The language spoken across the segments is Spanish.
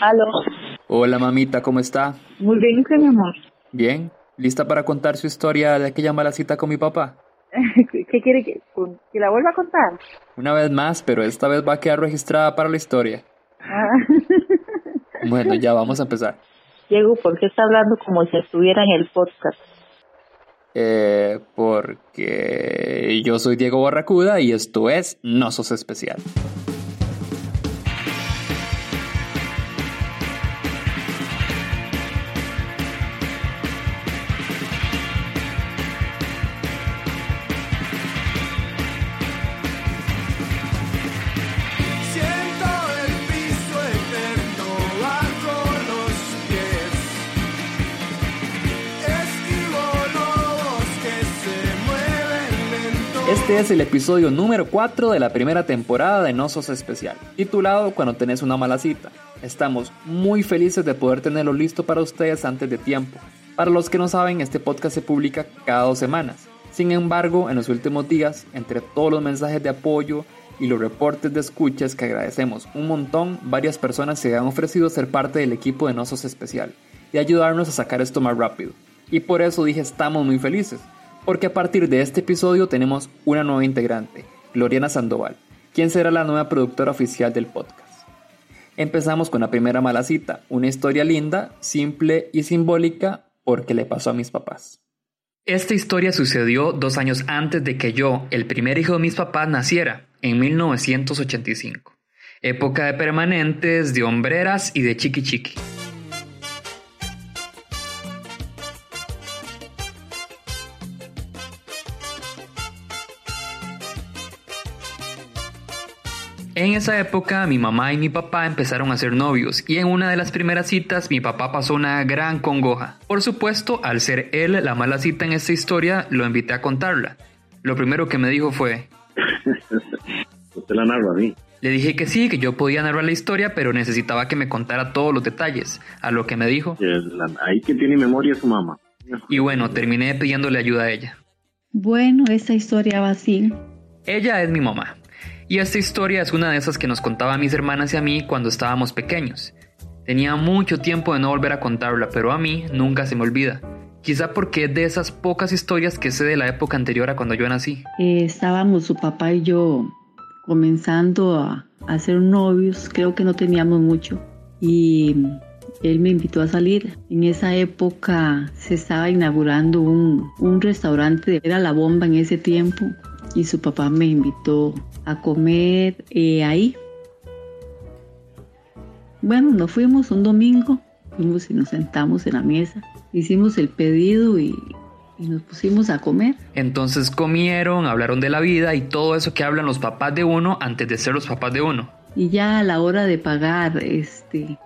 Aló. Hola mamita, ¿cómo está? Muy bien, ¿qué, mi amor? Bien. ¿Lista para contar su historia de aquella mala cita con mi papá? ¿Qué quiere que, que la vuelva a contar? Una vez más, pero esta vez va a quedar registrada para la historia. Ah. Bueno, ya vamos a empezar. Diego, ¿por qué está hablando como si estuviera en el podcast? Eh, porque yo soy Diego Barracuda y esto es No Sos Especial. Este es el episodio número 4 de la primera temporada de No Sos Especial, titulado Cuando tenés una mala cita. Estamos muy felices de poder tenerlo listo para ustedes antes de tiempo. Para los que no saben, este podcast se publica cada dos semanas. Sin embargo, en los últimos días, entre todos los mensajes de apoyo y los reportes de escuchas que agradecemos un montón, varias personas se han ofrecido ser parte del equipo de Nosos Especial y ayudarnos a sacar esto más rápido. Y por eso dije estamos muy felices, porque a partir de este episodio tenemos una nueva integrante, Gloriana Sandoval, quien será la nueva productora oficial del podcast. Empezamos con la primera mala cita, una historia linda, simple y simbólica porque le pasó a mis papás. Esta historia sucedió dos años antes de que yo, el primer hijo de mis papás, naciera, en 1985. Época de permanentes, de hombreras y de chiqui chiqui. En esa época mi mamá y mi papá empezaron a ser novios y en una de las primeras citas mi papá pasó una gran congoja. Por supuesto, al ser él la mala cita en esta historia, lo invité a contarla. Lo primero que me dijo fue, Usted la narra a mí. le dije que sí, que yo podía narrar la historia, pero necesitaba que me contara todos los detalles, a lo que me dijo. Ahí que tiene memoria su mamá. Y bueno, terminé pidiéndole ayuda a ella. Bueno, esta historia va así. Ella es mi mamá. Y esta historia es una de esas que nos contaba a mis hermanas y a mí cuando estábamos pequeños. Tenía mucho tiempo de no volver a contarla, pero a mí nunca se me olvida. Quizá porque es de esas pocas historias que sé de la época anterior a cuando yo nací. Eh, estábamos su papá y yo comenzando a, a ser novios, creo que no teníamos mucho. Y él me invitó a salir. En esa época se estaba inaugurando un, un restaurante, era la bomba en ese tiempo. Y su papá me invitó a comer eh, ahí. Bueno, nos fuimos un domingo, fuimos y nos sentamos en la mesa, hicimos el pedido y, y nos pusimos a comer. Entonces comieron, hablaron de la vida y todo eso que hablan los papás de uno antes de ser los papás de uno. Y ya a la hora de pagar, este,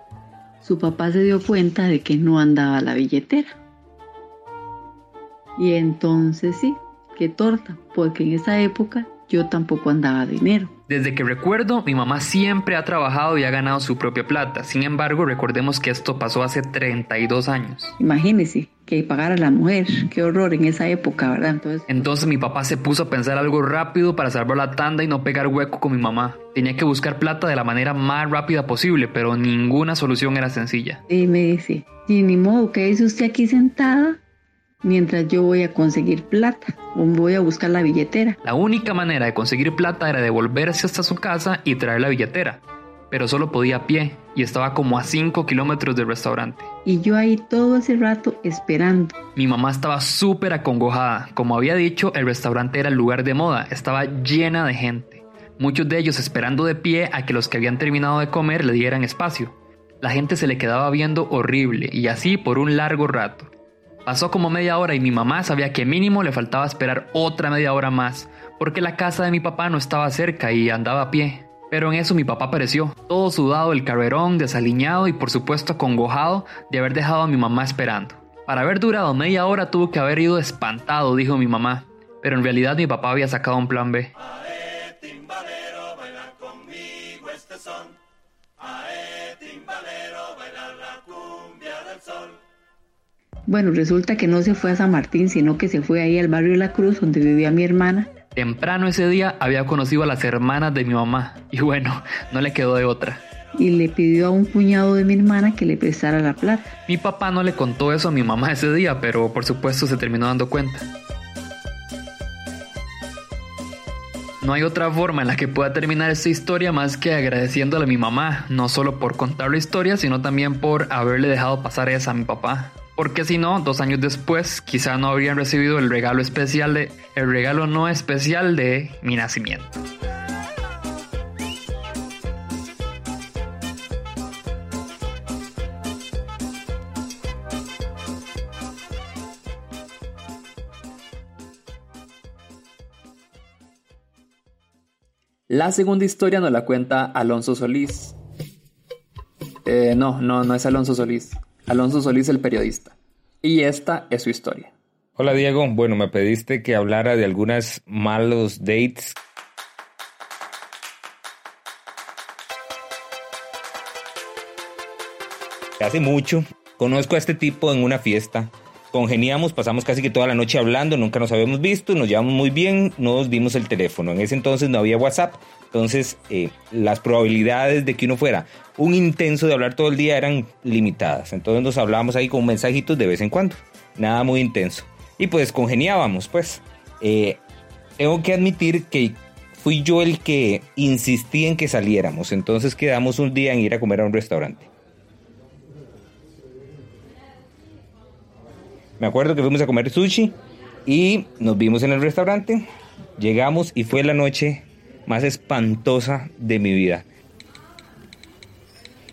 su papá se dio cuenta de que no andaba la billetera. Y entonces sí, qué torta, porque en esa época yo tampoco andaba dinero. Desde que recuerdo, mi mamá siempre ha trabajado y ha ganado su propia plata. Sin embargo, recordemos que esto pasó hace 32 años. Imagínese que pagar a la mujer, qué horror en esa época, ¿verdad? Entonces, Entonces mi papá se puso a pensar algo rápido para salvar la tanda y no pegar hueco con mi mamá. Tenía que buscar plata de la manera más rápida posible, pero ninguna solución era sencilla. y me dice, y ni modo, que dice usted aquí sentada mientras yo voy a conseguir plata o voy a buscar la billetera. La única manera de conseguir plata era devolverse hasta su casa y traer la billetera. Pero solo podía a pie y estaba como a 5 kilómetros del restaurante. Y yo ahí todo ese rato esperando. Mi mamá estaba súper acongojada. Como había dicho, el restaurante era el lugar de moda, estaba llena de gente. Muchos de ellos esperando de pie a que los que habían terminado de comer le dieran espacio. La gente se le quedaba viendo horrible y así por un largo rato. Pasó como media hora y mi mamá sabía que mínimo le faltaba esperar otra media hora más, porque la casa de mi papá no estaba cerca y andaba a pie. Pero en eso mi papá apareció, todo sudado el carrerón, desaliñado y por supuesto acongojado de haber dejado a mi mamá esperando. Para haber durado media hora tuvo que haber ido espantado, dijo mi mamá. Pero en realidad mi papá había sacado un plan B. Bueno, resulta que no se fue a San Martín, sino que se fue ahí al barrio de la Cruz, donde vivía mi hermana. Temprano ese día había conocido a las hermanas de mi mamá y bueno, no le quedó de otra. y le pidió a un cuñado de mi hermana que le prestara la plata. Mi papá no le contó eso a mi mamá ese día, pero por supuesto se terminó dando cuenta. No hay otra forma en la que pueda terminar esta historia más que agradeciéndole a mi mamá, no solo por contar la historia, sino también por haberle dejado pasar esa a mi papá. Porque si no, dos años después, quizá no habrían recibido el regalo especial de, el regalo no especial de mi nacimiento. La segunda historia nos la cuenta Alonso Solís. Eh, no, no, no es Alonso Solís. Alonso Solís el periodista. Y esta es su historia. Hola Diego, bueno, me pediste que hablara de algunas malos dates. Hace mucho conozco a este tipo en una fiesta congeniamos, pasamos casi que toda la noche hablando, nunca nos habíamos visto, nos llevamos muy bien, nos dimos el teléfono. En ese entonces no había WhatsApp, entonces eh, las probabilidades de que uno fuera un intenso de hablar todo el día eran limitadas. Entonces nos hablábamos ahí con mensajitos de vez en cuando, nada muy intenso. Y pues congeniábamos, pues. Eh, tengo que admitir que fui yo el que insistí en que saliéramos, entonces quedamos un día en ir a comer a un restaurante. Me acuerdo que fuimos a comer sushi y nos vimos en el restaurante. Llegamos y fue la noche más espantosa de mi vida.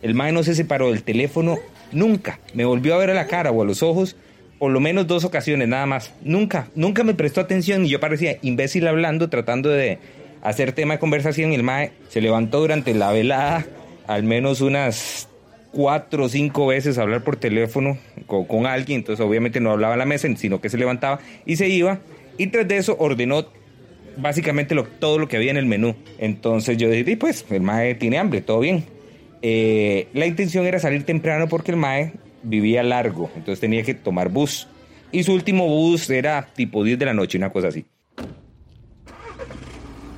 El mae no se separó del teléfono nunca. Me volvió a ver a la cara o a los ojos por lo menos dos ocasiones nada más. Nunca, nunca me prestó atención y yo parecía imbécil hablando, tratando de hacer tema de conversación. Y el mae se levantó durante la velada al menos unas cuatro o cinco veces a hablar por teléfono con, alguien, entonces obviamente no hablaba en la mesa, sino que se levantaba y se iba. Y tras de eso ordenó básicamente todo lo que había en el menú. Entonces yo dije, pues el mae tiene hambre, todo bien. Eh, la intención era salir temprano porque el mae vivía largo, entonces tenía que tomar bus. Y su último bus era tipo 10 de la noche, una cosa así.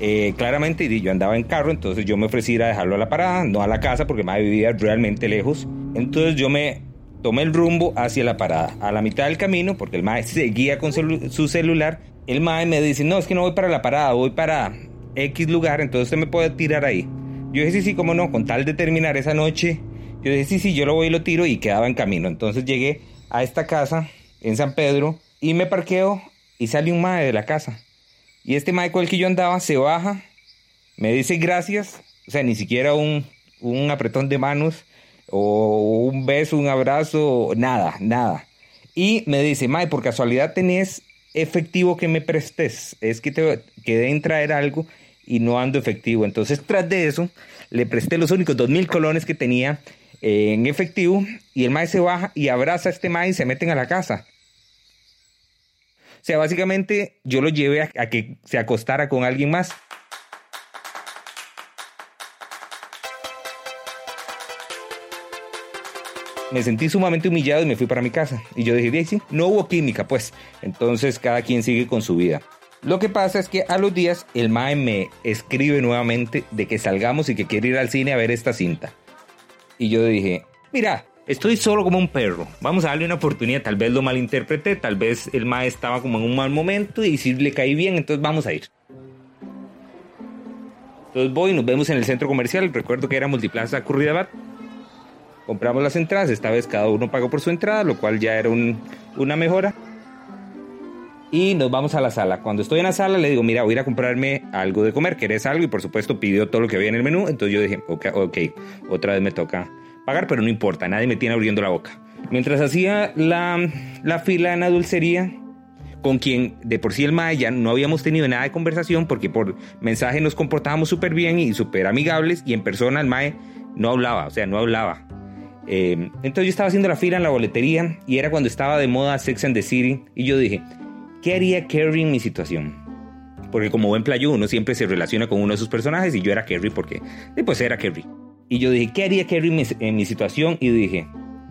Eh, claramente yo andaba en carro, entonces yo me ofrecí a dejarlo a la parada, no a la casa porque mae vivía realmente lejos. Entonces yo me tomé el rumbo hacia la parada. A la mitad del camino, porque el mae seguía con su celular, el mae me dice, no, es que no voy para la parada, voy para X lugar, entonces usted me puede tirar ahí. Yo dije, sí, sí, cómo no, con tal de terminar esa noche, yo dije, sí, sí, yo lo voy y lo tiro y quedaba en camino. Entonces llegué a esta casa en San Pedro y me parqueo y sale un mae de la casa. Y este mae con el que yo andaba se baja, me dice gracias, o sea, ni siquiera un, un apretón de manos o un beso, un abrazo, nada, nada. Y me dice, mae, por casualidad tenés efectivo que me prestes, es que te quedé en traer algo y no ando efectivo. Entonces, tras de eso, le presté los únicos dos mil colones que tenía en efectivo y el mae se baja y abraza a este mae y se meten a la casa. Sea, básicamente yo lo llevé a, que se acostara con alguien más. me sentí sumamente humillado y me fui para mi casa. Y yo dije, sí, no hubo química, pues. Entonces cada quien sigue con su vida. Lo que pasa es que a los días el Mae me escribe nuevamente de que salgamos y que quiere ir al cine a ver esta cinta. Y yo dije, mira, Estoy solo como un perro. Vamos a darle una oportunidad. Tal vez lo malinterpreté. Tal vez el mae estaba como en un mal momento y si le caí bien, entonces vamos a ir. Entonces voy, nos vemos en el centro comercial. Recuerdo que era Multiplaza Curridabat. Compramos las entradas. Esta vez cada uno pagó por su entrada, lo cual ya era una mejora. Y nos vamos a la sala. Cuando estoy en la sala le digo, mira, voy a ir a comprarme algo de comer. ¿Querés algo? Y por supuesto pidió todo lo que había en el menú. Entonces yo dije, ok, ok, otra vez me toca pagar, pero no importa, nadie me tiene abriendo la boca. Mientras hacía la, la fila en la dulcería, con quien de por sí el mae ya no habíamos tenido nada de conversación porque por mensaje nos comportábamos súper bien y súper amigables y en persona el mae no hablaba, o sea, no hablaba. Eh, entonces yo estaba haciendo la fila en la boletería y era cuando estaba de moda Sex and the City y yo dije, ¿qué haría Carrie en mi situación? Porque como buen playo uno siempre se relaciona con uno de sus personajes y yo era Carrie porque pues era Carrie. Y yo dije, ¿qué haría Kerry en mi, situación? Y dije,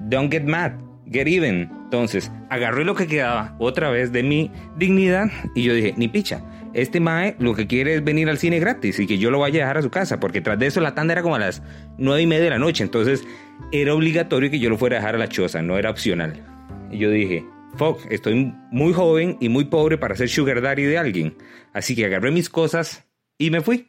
don't get mad, get even. Entonces, agarré lo que quedaba otra vez de mi dignidad y yo dije, ni picha, este mae lo que quiere es venir al cine gratis y que yo lo vaya a dejar a su casa, porque tras de eso la tanda era como a las nueve y media de la noche, entonces era obligatorio que yo lo fuera a dejar a la choza, no era opcional. Y yo dije, fuck, estoy muy joven y muy pobre para ser sugar daddy de alguien. Así que agarré mis cosas y me fui.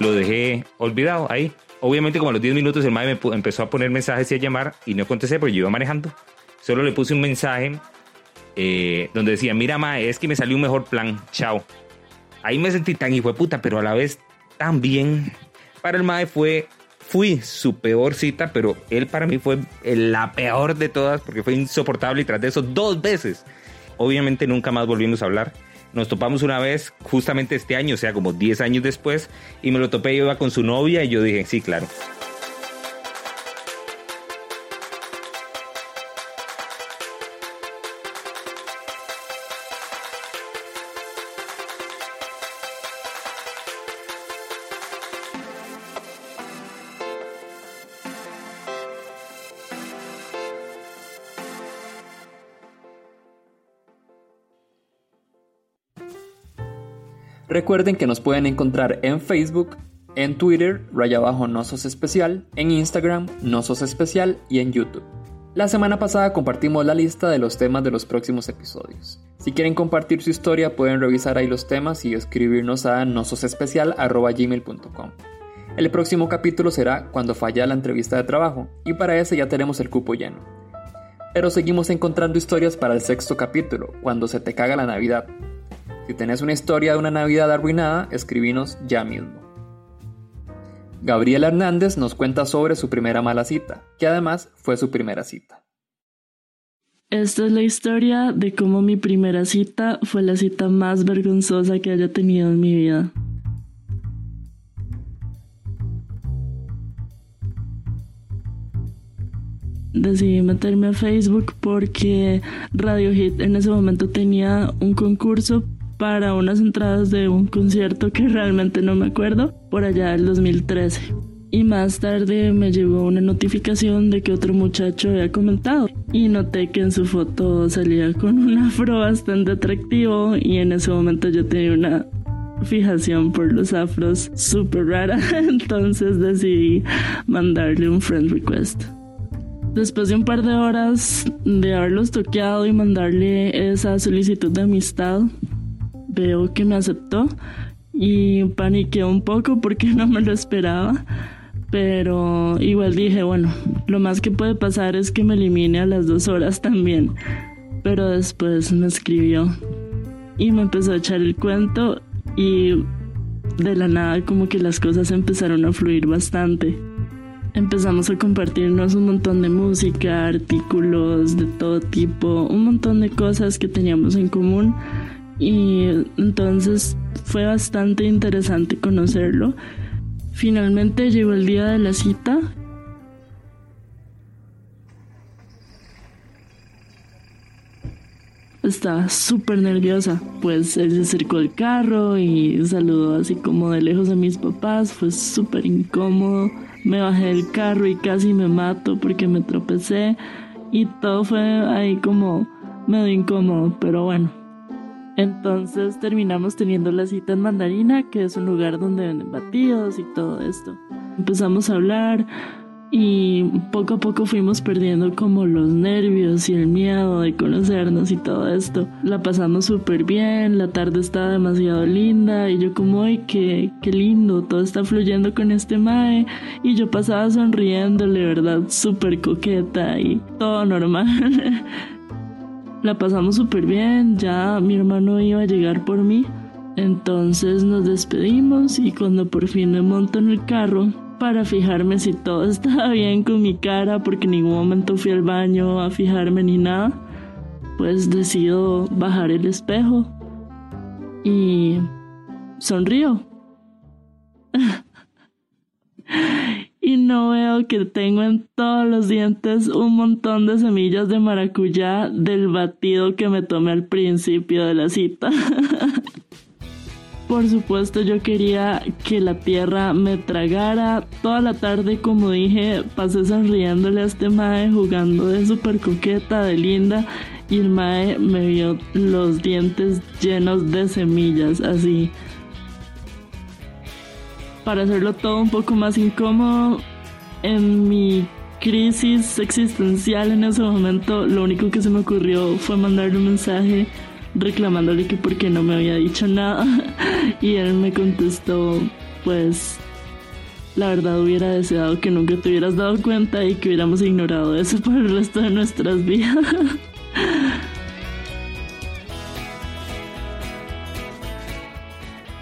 Lo dejé olvidado ahí. Obviamente como a los 10 minutos el madre me empezó a poner mensajes y a llamar y no contesté porque yo iba manejando. Solo le puse un mensaje eh, donde decía, mira mae, es que me salió un mejor plan, chao. Ahí me sentí tan hijo de puta, pero a la vez tan bien. Para el mae fue, fui su peor cita, pero él para mí fue la peor de todas porque fue insoportable y tras de eso dos veces. Obviamente nunca más volvimos a hablar. Nos topamos una vez, justamente este año, o sea, como 10 años después, y me lo topé, yo iba con su novia y yo dije, sí, claro. Recuerden que nos pueden encontrar en Facebook, en Twitter, raya abajo no especial, en Instagram, no especial y en YouTube. La semana pasada compartimos la lista de los temas de los próximos episodios. Si quieren compartir su historia pueden revisar ahí los temas y escribirnos a nososespecial.gmail.com. El próximo capítulo será cuando falla la entrevista de trabajo y para ese ya tenemos el cupo lleno. Pero seguimos encontrando historias para el sexto capítulo, cuando se te caga la Navidad. Si tenés una historia de una Navidad arruinada, escribinos ya mismo. Gabriela Hernández nos cuenta sobre su primera mala cita, que además fue su primera cita. Esta es la historia de cómo mi primera cita fue la cita más vergonzosa que haya tenido en mi vida. Decidí meterme a Facebook porque Radio Hit en ese momento tenía un concurso para unas entradas de un concierto que realmente no me acuerdo, por allá del 2013. Y más tarde me llegó una notificación de que otro muchacho había comentado y noté que en su foto salía con un afro bastante atractivo y en ese momento yo tenía una fijación por los afros súper rara, entonces decidí mandarle un friend request. Después de un par de horas de haberlos toqueado y mandarle esa solicitud de amistad, veo que me aceptó y paniqué un poco porque no me lo esperaba. Pero igual dije, bueno, lo más que puede pasar es que me elimine a las dos horas también. Pero después me escribió y me empezó a echar el cuento y de la nada como que las cosas empezaron a fluir bastante. Empezamos a compartirnos un montón de música, artículos de todo tipo, un montón de cosas que teníamos en común y entonces fue bastante interesante conocerlo. Finalmente llegó el día de la cita. Estaba súper nerviosa, pues él se acercó al carro y saludó así como de lejos a mis papás, fue súper incómodo. Me bajé del carro y casi me mato porque me tropecé y todo fue ahí como medio incómodo, pero bueno. Entonces terminamos teniendo la cita en Mandarina, que es un lugar donde venden batidos y todo esto. Empezamos a hablar y poco a poco fuimos perdiendo como los nervios y el miedo de conocernos y todo esto. La pasamos súper bien, la tarde estaba demasiado linda y yo como, ay, qué, qué lindo, todo está fluyendo con este mae y yo pasaba sonriéndole, ¿verdad? Súper coqueta y todo normal. La pasamos súper bien, ya mi hermano iba a llegar por mí. Entonces nos despedimos y cuando por fin me monto en el carro para fijarme si todo estaba bien con mi cara, porque en ningún momento fui al baño a fijarme ni nada, pues decido bajar el espejo y sonrío. que tengo en todos los dientes un montón de semillas de maracuyá del batido que me tomé al principio de la cita. por supuesto yo quería que la tierra me tragara. Toda la tarde, como dije, pasé sonriéndole a este mae, jugando de súper coqueta, de linda. Y el mae me vio los dientes llenos de semillas, así. Para hacerlo todo un poco más incómodo, en mi crisis existencial en ese momento, lo único que se me ocurrió fue mandarle un mensaje reclamándole que por qué no me había dicho nada y él me contestó pues la verdad hubiera deseado que nunca te hubieras dado cuenta y que hubiéramos ignorado eso por el resto de nuestras vidas.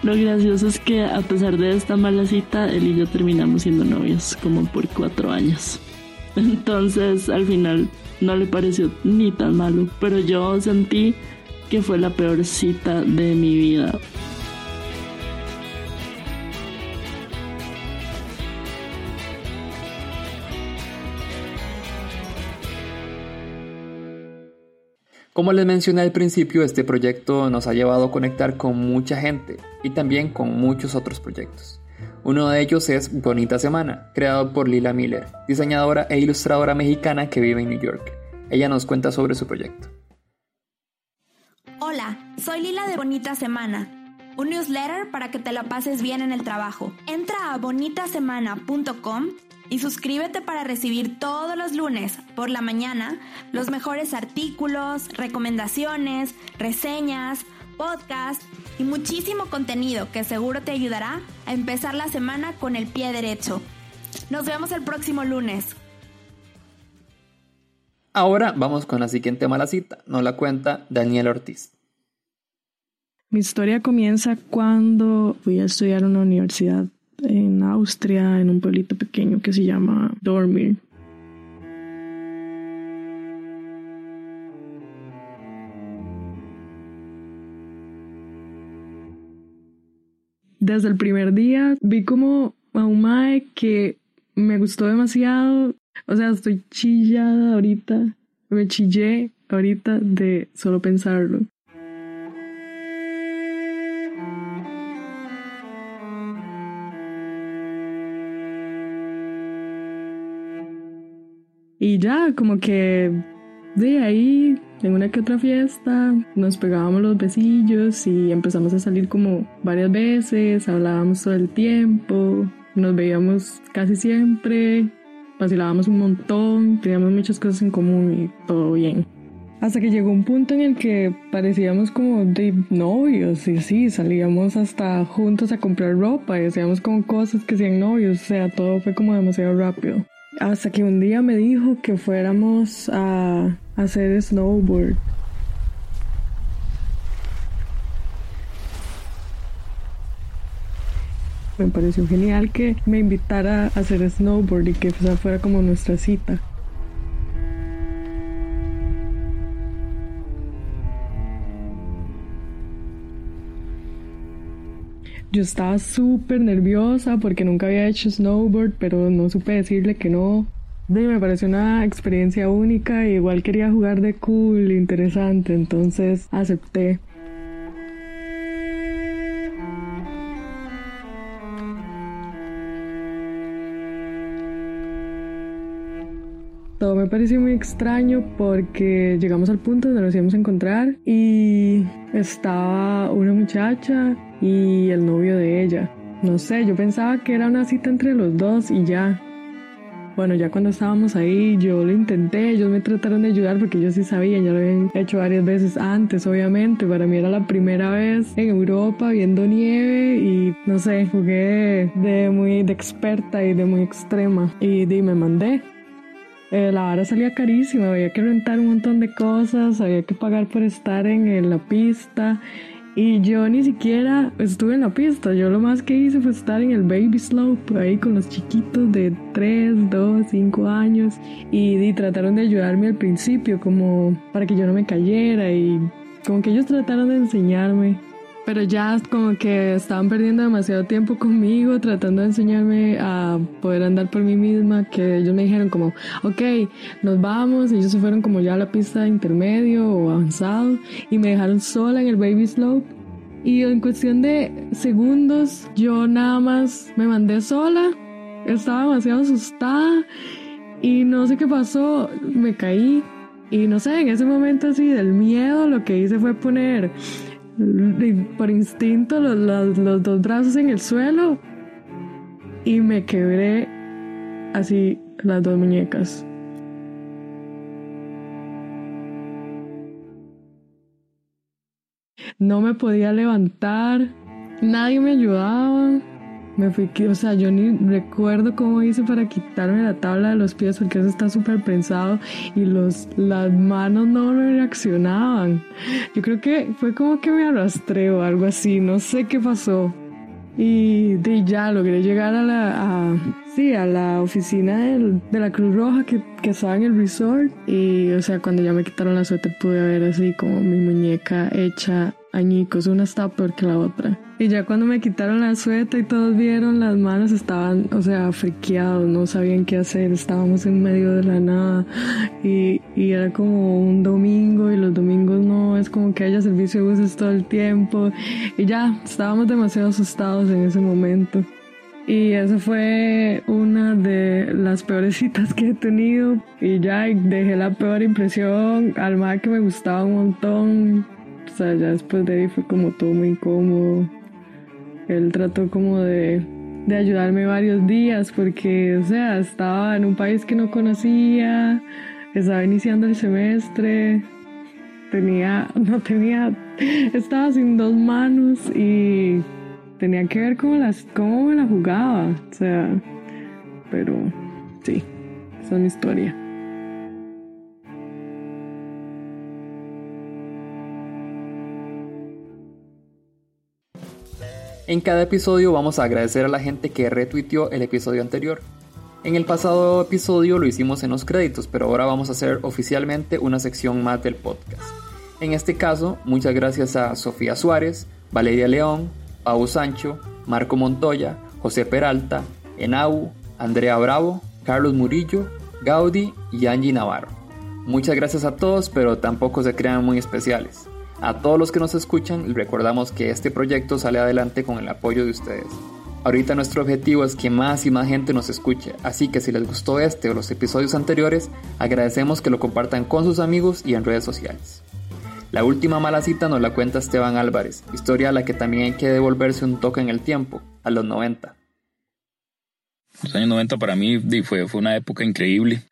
Lo gracioso es que a pesar de esta mala cita, él y yo terminamos siendo novios como por cuatro años. Entonces al final no le pareció ni tan malo, pero yo sentí que fue la peor cita de mi vida. Como les mencioné al principio, este proyecto nos ha llevado a conectar con mucha gente y también con muchos otros proyectos. Uno de ellos es Bonita Semana, creado por Lila Miller, diseñadora e ilustradora mexicana que vive en New York. Ella nos cuenta sobre su proyecto. Hola, soy Lila de Bonita Semana, un newsletter para que te la pases bien en el trabajo. Entra a bonitasemana.com y suscríbete para recibir todos los lunes por la mañana los mejores artículos, recomendaciones, reseñas, podcasts y muchísimo contenido que seguro te ayudará a empezar la semana con el pie derecho. Nos vemos el próximo lunes. Ahora vamos con la siguiente mala cita, nos la cuenta Daniel Ortiz. Mi historia comienza cuando fui a estudiar en una universidad en Austria, en un pueblito pequeño que se llama Dormir. Desde el primer día vi como a un mae que me gustó demasiado. O sea, estoy chillada ahorita. Me chillé ahorita de solo pensarlo. Y ya, como que de ahí, en una que otra fiesta, nos pegábamos los besillos y empezamos a salir como varias veces, hablábamos todo el tiempo, nos veíamos casi siempre, vacilábamos un montón, teníamos muchas cosas en común y todo bien. Hasta que llegó un punto en el que parecíamos como de novios y sí, salíamos hasta juntos a comprar ropa y hacíamos como cosas que sean novios, o sea, todo fue como demasiado rápido. Hasta que un día me dijo que fuéramos a hacer snowboard. Me pareció genial que me invitara a hacer snowboard y que fuera como nuestra cita. Yo estaba súper nerviosa porque nunca había hecho snowboard, pero no supe decirle que no. Y me pareció una experiencia única, igual quería jugar de cool, interesante, entonces acepté. Todo me pareció muy extraño porque llegamos al punto donde nos íbamos a encontrar y estaba una muchacha y el novio de ella. No sé, yo pensaba que era una cita entre los dos y ya. Bueno, ya cuando estábamos ahí, yo lo intenté, ellos me trataron de ayudar porque ellos sí sabían, ya lo habían hecho varias veces antes, obviamente. Para mí era la primera vez en Europa viendo nieve y no sé, jugué de muy de experta y de muy extrema. Y, y me mandé. Eh, la vara salía carísima, había que rentar un montón de cosas, había que pagar por estar en, la pista. Y yo ni siquiera estuve en la pista, yo lo más que hice fue estar en el baby slope, ahí con los chiquitos de 3, 2, 5 años. Y, trataron de ayudarme al principio, como para que yo no me cayera. Y como que ellos trataron de enseñarme pero ya como que estaban perdiendo demasiado tiempo conmigo tratando de enseñarme a poder andar por mí misma, que ellos me dijeron como, ok, nos vamos, ellos se fueron como ya a la pista intermedio o avanzado y me dejaron sola en el baby slope Y en cuestión de segundos, yo nada más me mandé sola. Estaba demasiado asustada y no sé qué pasó, me caí. Y no sé, en ese momento así del miedo, lo que hice fue poner por instinto los, los dos brazos en el suelo y me quebré así las dos muñecas. No me podía levantar, nadie me ayudaba. Me fui, o sea, yo ni recuerdo cómo hice para quitarme la tabla de los pies porque eso está súper prensado y los, las manos no reaccionaban. Yo creo que fue como que me arrastré o algo así, no sé qué pasó. Y de ya logré llegar a la, a, sí, a la oficina de la Cruz Roja que, que estaba en el resort. Y, o sea, cuando ya me quitaron la suéter pude ver así como mi muñeca hecha añicos, una estaba peor que la otra. Y ya cuando me quitaron la sueta y todos vieron las manos estaban, o sea, friqueados, no sabían qué hacer, estábamos en medio de la nada y, y era como un domingo y los domingos no es como que haya servicio de buses todo el tiempo y ya estábamos demasiado asustados en ese momento. Y esa fue una de las peores citas que he tenido. Y ya dejé la peor impresión al mar que me gustaba un montón o sea, ya después de ahí fue como todo muy incómodo. Él trató como de, de ayudarme varios días porque, o sea, estaba en un país que no conocía, estaba iniciando el semestre, tenía, no tenía, estaba sin dos manos y tenía que ver cómo, las, cómo me la jugaba, o sea, pero sí, esa es mi historia. En cada episodio vamos a agradecer a la gente que retuiteó el episodio anterior. En el pasado episodio lo hicimos en los créditos, pero ahora vamos a hacer oficialmente una sección más del podcast. En este caso, muchas gracias a Sofía Suárez, Valeria León, Pau Sancho, Marco Montoya, José Peralta, Enau, Andrea Bravo, Carlos Murillo, Gaudi y Angie Navarro. Muchas gracias a todos, pero tampoco se crean muy especiales. A todos los que nos escuchan, recordamos que este proyecto sale adelante con el apoyo de ustedes. Ahorita nuestro objetivo es que más y más gente nos escuche, así que si les gustó este o los episodios anteriores, agradecemos que lo compartan con sus amigos y en redes sociales. La última mala cita nos la cuenta Esteban Álvarez, historia a la que también hay que devolverse un toque en el tiempo, a los 90. Los años 90 para mí fue, fue una época increíble.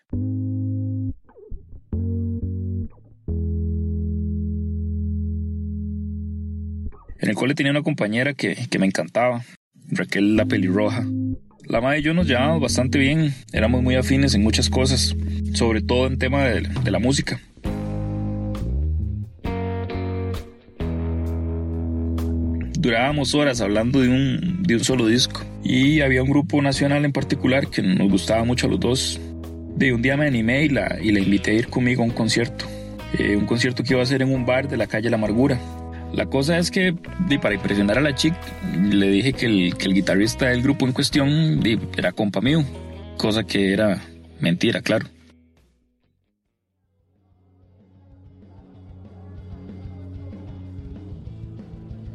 En el cole tenía una compañera que, que me encantaba, Raquel la pelirroja. La madre y yo nos llevábamos bastante bien, éramos muy afines en muchas cosas, sobre todo en tema de, de la música. Durábamos horas hablando de un, de un solo disco y había un grupo nacional en particular que nos gustaba mucho a los dos. De un día me animé y la, y la invité a ir conmigo a un concierto, eh, un concierto que iba a ser en un bar de la calle La Amargura. La cosa es que, para impresionar a la chica, le dije que el, que el guitarrista del grupo en cuestión era compa mío, cosa que era mentira, claro.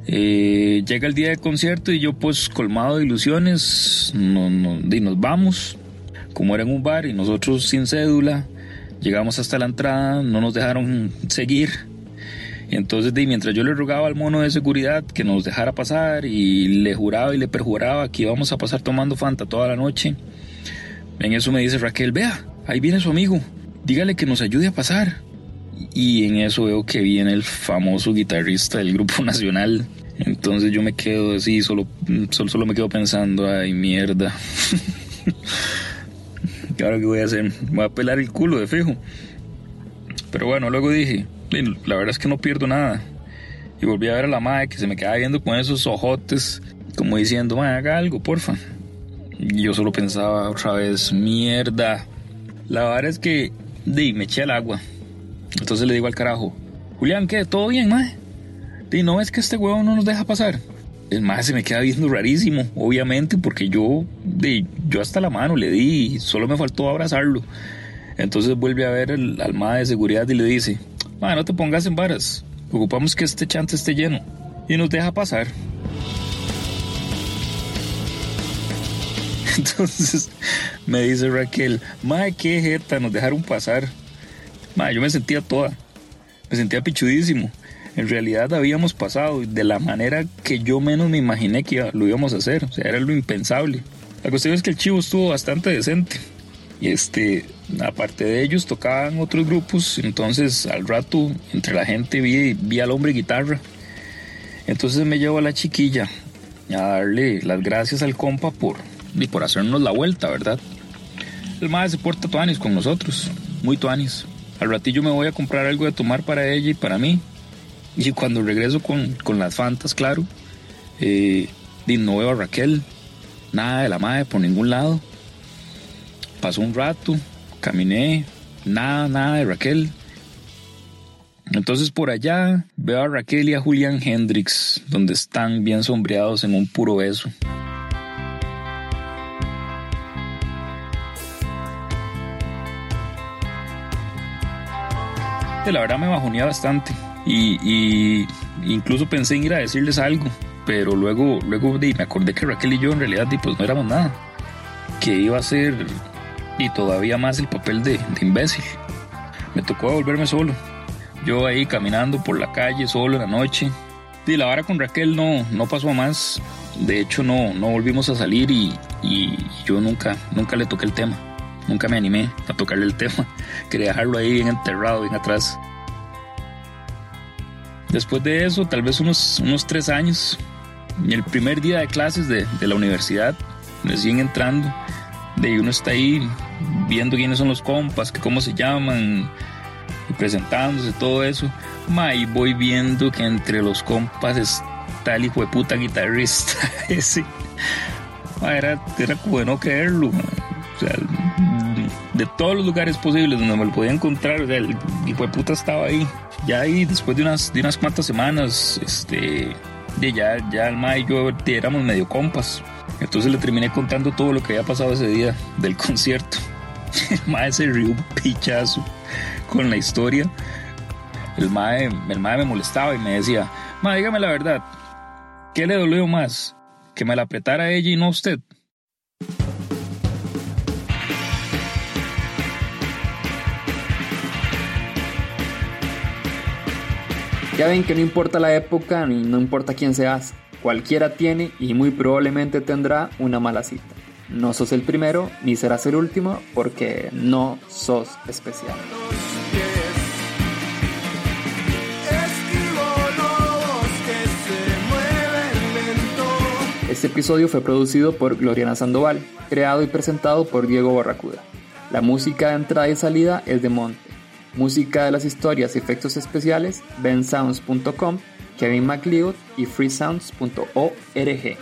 Eh, llega el día del concierto y yo pues colmado de ilusiones, no, y nos vamos, como era en un bar y nosotros sin cédula, llegamos hasta la entrada, no nos dejaron seguir entonces, de, mientras yo le rogaba al mono de seguridad que nos dejara pasar y le juraba y le perjuraba que íbamos a pasar tomando Fanta toda la noche, en eso me dice Raquel, vea, ahí viene su amigo, dígale que nos ayude a pasar. Y en eso veo que viene el famoso guitarrista del grupo nacional. Entonces yo me quedo así, solo, solo, solo me quedo pensando, ay mierda. ¿Qué ahora qué voy a hacer? Voy a pelar el culo de fijo. Pero bueno, luego dije, la verdad es que no pierdo nada. Y volví a ver a la madre que se me quedaba viendo con esos ojotes, como diciendo, madre, haga algo, porfa. Y yo solo pensaba otra vez, mierda. La verdad es que, di, me eché al agua. Entonces le digo al carajo, Julián, ¿qué? ¿Todo bien, madre? Di, ¿no es que este huevo no nos deja pasar? El madre se me queda viendo rarísimo, obviamente, porque yo, di, yo hasta la mano le di, solo me faltó abrazarlo. Entonces vuelve a ver al, al de seguridad y le dice, no te pongas en varas. Ocupamos que este chante esté lleno. y nos deja pasar. Entonces me dice Raquel, madre, qué jeta, nos dejaron pasar. Madre, yo me sentía toda, me sentía pichudísimo. En realidad habíamos pasado de la manera que yo menos me imaginé que lo íbamos a hacer. O sea, era lo impensable. La cuestión es que el chivo estuvo bastante decente. Y este, aparte de ellos, tocaban otros grupos. Entonces, al rato, entre la gente, vi, vi al hombre guitarra. Entonces me llevo a la chiquilla a darle las gracias al compa por, y por hacernos la vuelta, ¿verdad? El madre se porta tuanis con nosotros, muy tuanis. Al ratillo me voy a comprar algo de tomar para ella y para mí. Y cuando regreso con, con las fantas, claro, eh, no veo a Raquel, nada de la madre por ningún lado. Pasó un rato, caminé, nada, nada de Raquel. Entonces por allá veo a Raquel y a Julian Hendrix, donde están bien sombreados en un puro beso. La verdad me bajonía bastante y, incluso pensé en ir a decirles algo, pero luego, luego me acordé que Raquel y yo en realidad pues no éramos nada, que iba a ser y todavía más el papel de, de imbécil. Me tocó volverme solo, yo ahí caminando por la calle solo en la noche. Y la vara con Raquel no, no pasó a más. De hecho, no, no volvimos a salir y, y yo nunca, nunca le toqué el tema. Nunca me animé a tocarle el tema. Quería dejarlo ahí bien enterrado, bien atrás. Después de eso, tal vez unos, unos tres años, el primer día de clases de, de la universidad, recién entrando, de uno está ahí viendo quiénes son los compas, que cómo se llaman, y presentándose, todo eso. Ma, y voy viendo que entre los compas está el hijo de puta guitarrista ese. Ma, era, era como de no creerlo. O sea, de todos los lugares posibles donde me lo podía encontrar, o sea, el hijo de puta estaba ahí. Ya ahí, después de unas, de unas cuantas semanas, este, ya, ya el Ma y yo éramos medio compas. Entonces le terminé contando todo lo que había pasado ese día del concierto. El mae se rió un pichazo con la historia. El mae, el mae me molestaba y me decía, mae, dígame la verdad, ¿qué le dolió más? ¿Que me la apretara ella y no usted? Ya ven que no importa la época ni no importa quién seas, cualquiera tiene y muy probablemente tendrá una mala cita. No sos el primero ni serás el último porque no sos especial. Este episodio fue producido por Gloriana Sandoval, creado y presentado por Diego Barracuda. La música de entrada y salida es de Monte. Música de las historias y efectos especiales, bensounds.com, Kevin MacLeod y freesounds.org.